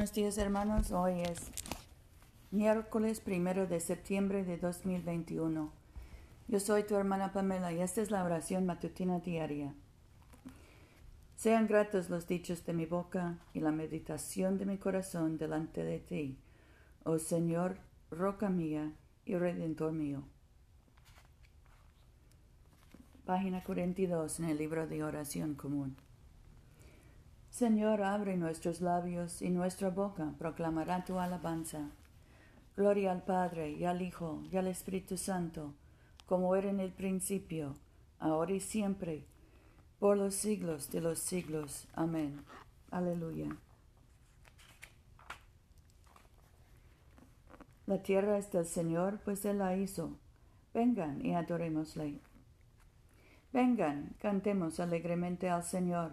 Buenos días hermanos, hoy es miércoles primero de septiembre de 2021. Yo soy tu hermana Pamela y esta es la oración matutina diaria. Sean gratos los dichos de mi boca y la meditación de mi corazón delante de ti, oh Señor, roca mía y redentor mío. Página 42 en el libro de oración común. Señor, abre nuestros labios y nuestra boca proclamará tu alabanza. Gloria al Padre y al Hijo y al Espíritu Santo, como era en el principio, ahora y siempre, por los siglos de los siglos. Amén. Aleluya. La tierra es del Señor, pues Él la hizo. Vengan y adorémosle. Vengan, cantemos alegremente al Señor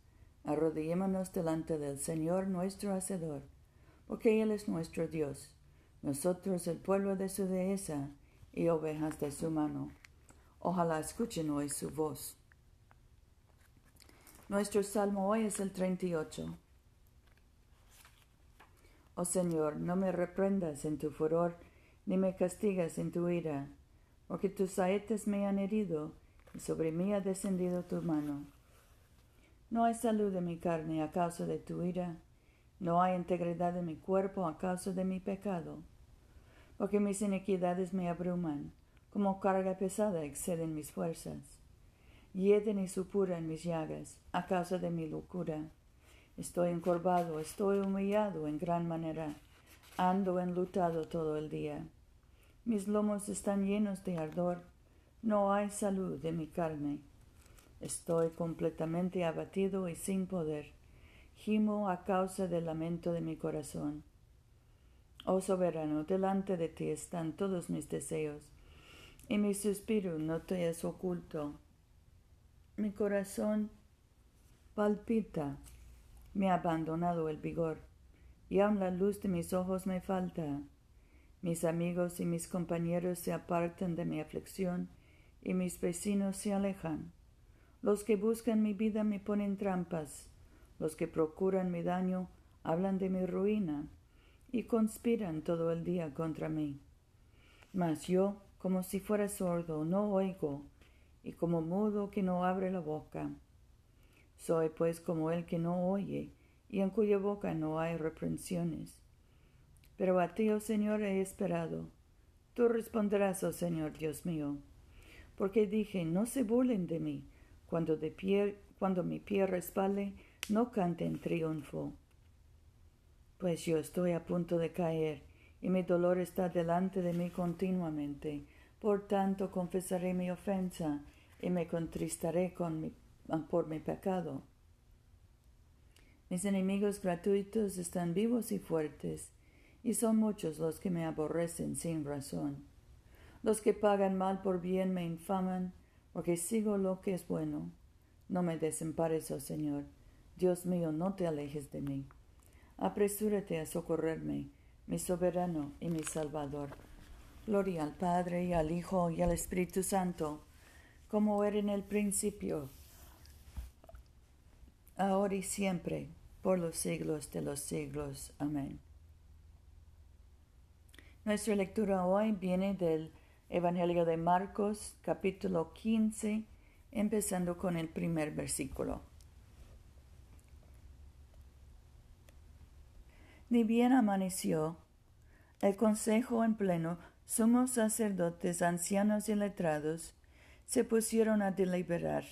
Arrodillémonos delante del Señor nuestro Hacedor, porque Él es nuestro Dios, nosotros el pueblo de su dehesa y ovejas de su mano. Ojalá escuchen hoy su voz. Nuestro salmo hoy es el 38. Oh Señor, no me reprendas en tu furor, ni me castigas en tu ira, porque tus saetas me han herido, y sobre mí ha descendido tu mano. No hay salud de mi carne a causa de tu ira, no hay integridad de mi cuerpo a causa de mi pecado, porque mis iniquidades me abruman, como carga pesada exceden mis fuerzas. Hieden y supuran mis llagas a causa de mi locura. Estoy encorvado, estoy humillado en gran manera, ando enlutado todo el día. Mis lomos están llenos de ardor, no hay salud de mi carne Estoy completamente abatido y sin poder. Gimo a causa del lamento de mi corazón. Oh soberano, delante de ti están todos mis deseos, y mi suspiro no te es oculto. Mi corazón palpita, me ha abandonado el vigor, y aun la luz de mis ojos me falta. Mis amigos y mis compañeros se apartan de mi aflicción, y mis vecinos se alejan. Los que buscan mi vida me ponen trampas, los que procuran mi daño hablan de mi ruina y conspiran todo el día contra mí. Mas yo, como si fuera sordo, no oigo, y como mudo que no abre la boca. Soy pues como el que no oye, y en cuya boca no hay reprensiones. Pero a ti, oh Señor, he esperado. Tú responderás, oh Señor Dios mío, porque dije, no se burlen de mí, cuando, de pie, cuando mi pie respale, no cante en triunfo. Pues yo estoy a punto de caer, y mi dolor está delante de mí continuamente. Por tanto confesaré mi ofensa, y me contristaré con por mi pecado. Mis enemigos gratuitos están vivos y fuertes, y son muchos los que me aborrecen sin razón. Los que pagan mal por bien me infaman, porque sigo lo que es bueno. No me desempares, oh Señor. Dios mío, no te alejes de mí. Apresúrate a socorrerme, mi soberano y mi salvador. Gloria al Padre y al Hijo y al Espíritu Santo, como era en el principio, ahora y siempre, por los siglos de los siglos. Amén. Nuestra lectura hoy viene del Evangelio de Marcos, capítulo 15, empezando con el primer versículo. Ni bien amaneció, el consejo en pleno, sumos sacerdotes, ancianos y letrados, se pusieron a deliberar.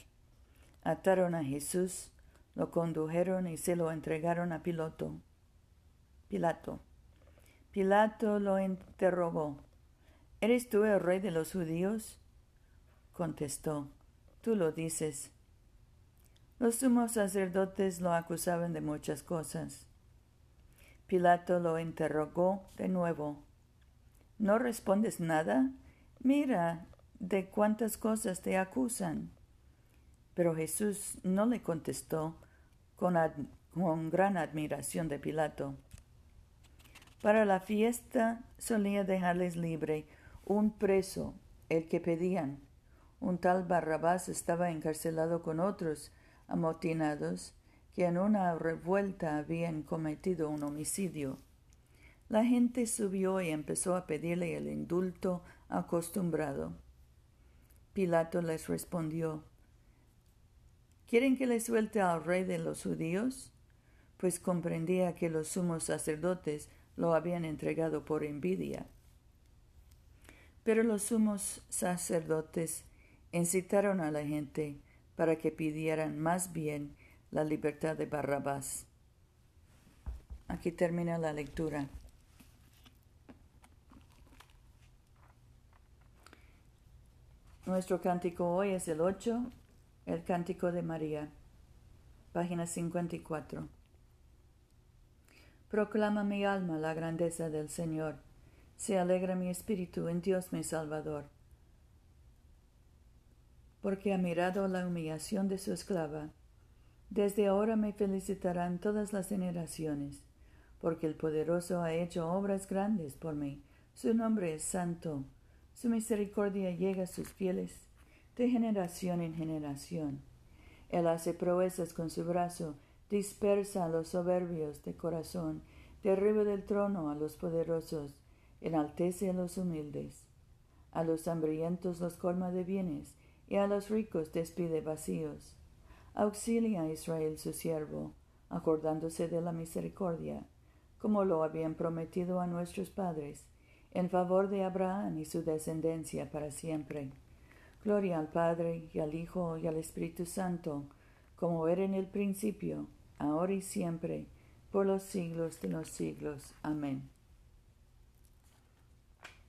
Ataron a Jesús, lo condujeron y se lo entregaron a Piloto. Pilato. Pilato lo interrogó ¿Eres tú el rey de los judíos? Contestó, Tú lo dices. Los sumos sacerdotes lo acusaban de muchas cosas. Pilato lo interrogó de nuevo. ¿No respondes nada? Mira de cuántas cosas te acusan. Pero Jesús no le contestó con, con gran admiración de Pilato. Para la fiesta solía dejarles libre un preso, el que pedían. Un tal Barrabás estaba encarcelado con otros amotinados que en una revuelta habían cometido un homicidio. La gente subió y empezó a pedirle el indulto acostumbrado. Pilato les respondió ¿Quieren que le suelte al rey de los judíos? Pues comprendía que los sumos sacerdotes lo habían entregado por envidia. Pero los sumos sacerdotes incitaron a la gente para que pidieran más bien la libertad de Barrabás. Aquí termina la lectura. Nuestro cántico hoy es el 8, el cántico de María, página 54. Proclama mi alma la grandeza del Señor. Se alegra mi espíritu en Dios mi Salvador, porque ha mirado la humillación de su esclava. Desde ahora me felicitarán todas las generaciones, porque el poderoso ha hecho obras grandes por mí. Su nombre es santo su misericordia llega a sus fieles de generación en generación. Él hace proezas con su brazo, dispersa a los soberbios de corazón, derriba del trono a los poderosos, enaltece a los humildes. A los hambrientos los colma de bienes, y a los ricos despide vacíos. Auxilia a Israel su siervo, acordándose de la misericordia, como lo habían prometido a nuestros padres, en favor de Abraham y su descendencia para siempre. Gloria al Padre y al Hijo y al Espíritu Santo, como era en el principio, ahora y siempre, por los siglos de los siglos. Amén.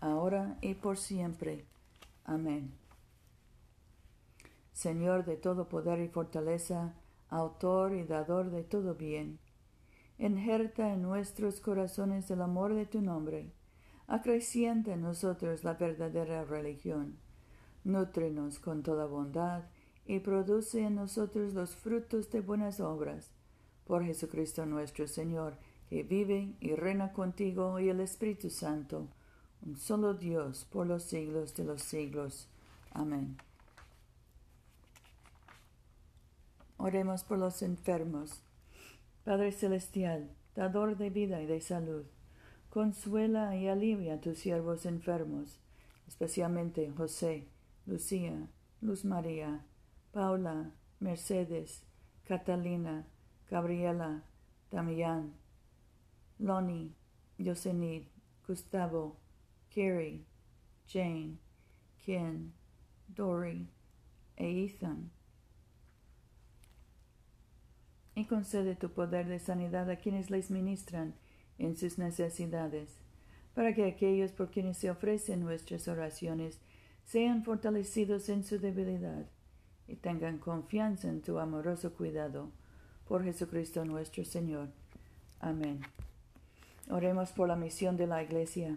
ahora y por siempre. Amén. Señor de todo poder y fortaleza, autor y dador de todo bien, Enjerta en nuestros corazones el amor de tu nombre. Acrecienta en nosotros la verdadera religión. Nútrenos con toda bondad y produce en nosotros los frutos de buenas obras. Por Jesucristo nuestro Señor, que vive y reina contigo y el Espíritu Santo, un solo Dios por los siglos de los siglos. Amén. Oremos por los enfermos Padre Celestial, dador de vida y de salud, consuela y alivia a tus siervos enfermos, especialmente José, Lucía, Luz María, Paula, Mercedes, Catalina, Gabriela, Damián, Lonnie, Yosenid, Gustavo, Kerry, Jane, Ken, Dory e Ethan y concede tu poder de sanidad a quienes les ministran en sus necesidades, para que aquellos por quienes se ofrecen nuestras oraciones sean fortalecidos en su debilidad y tengan confianza en tu amoroso cuidado. Por Jesucristo nuestro Señor. Amén. Oremos por la misión de la Iglesia.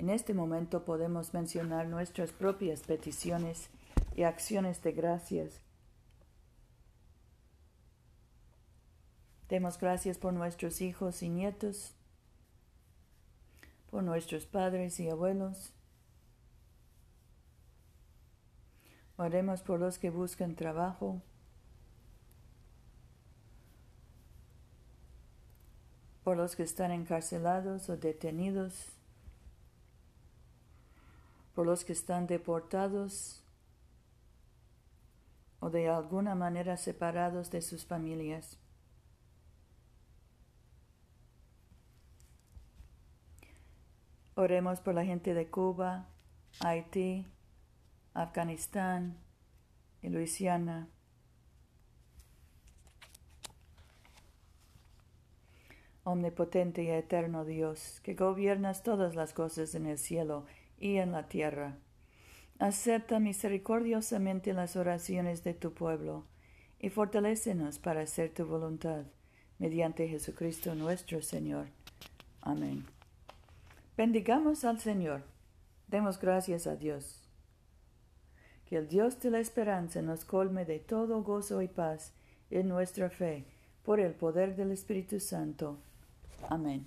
En este momento podemos mencionar nuestras propias peticiones y acciones de gracias. Demos gracias por nuestros hijos y nietos, por nuestros padres y abuelos. Oremos por los que buscan trabajo, por los que están encarcelados o detenidos, por los que están deportados o de alguna manera separados de sus familias. Oremos por la gente de Cuba, Haití, Afganistán y Luisiana. Omnipotente y eterno Dios, que gobiernas todas las cosas en el cielo y en la tierra. Acepta misericordiosamente las oraciones de tu pueblo y fortalécenos para hacer tu voluntad, mediante Jesucristo nuestro Señor. Amén. Bendigamos al Señor. Demos gracias a Dios. Que el Dios de la esperanza nos colme de todo gozo y paz en nuestra fe, por el poder del Espíritu Santo. Amén.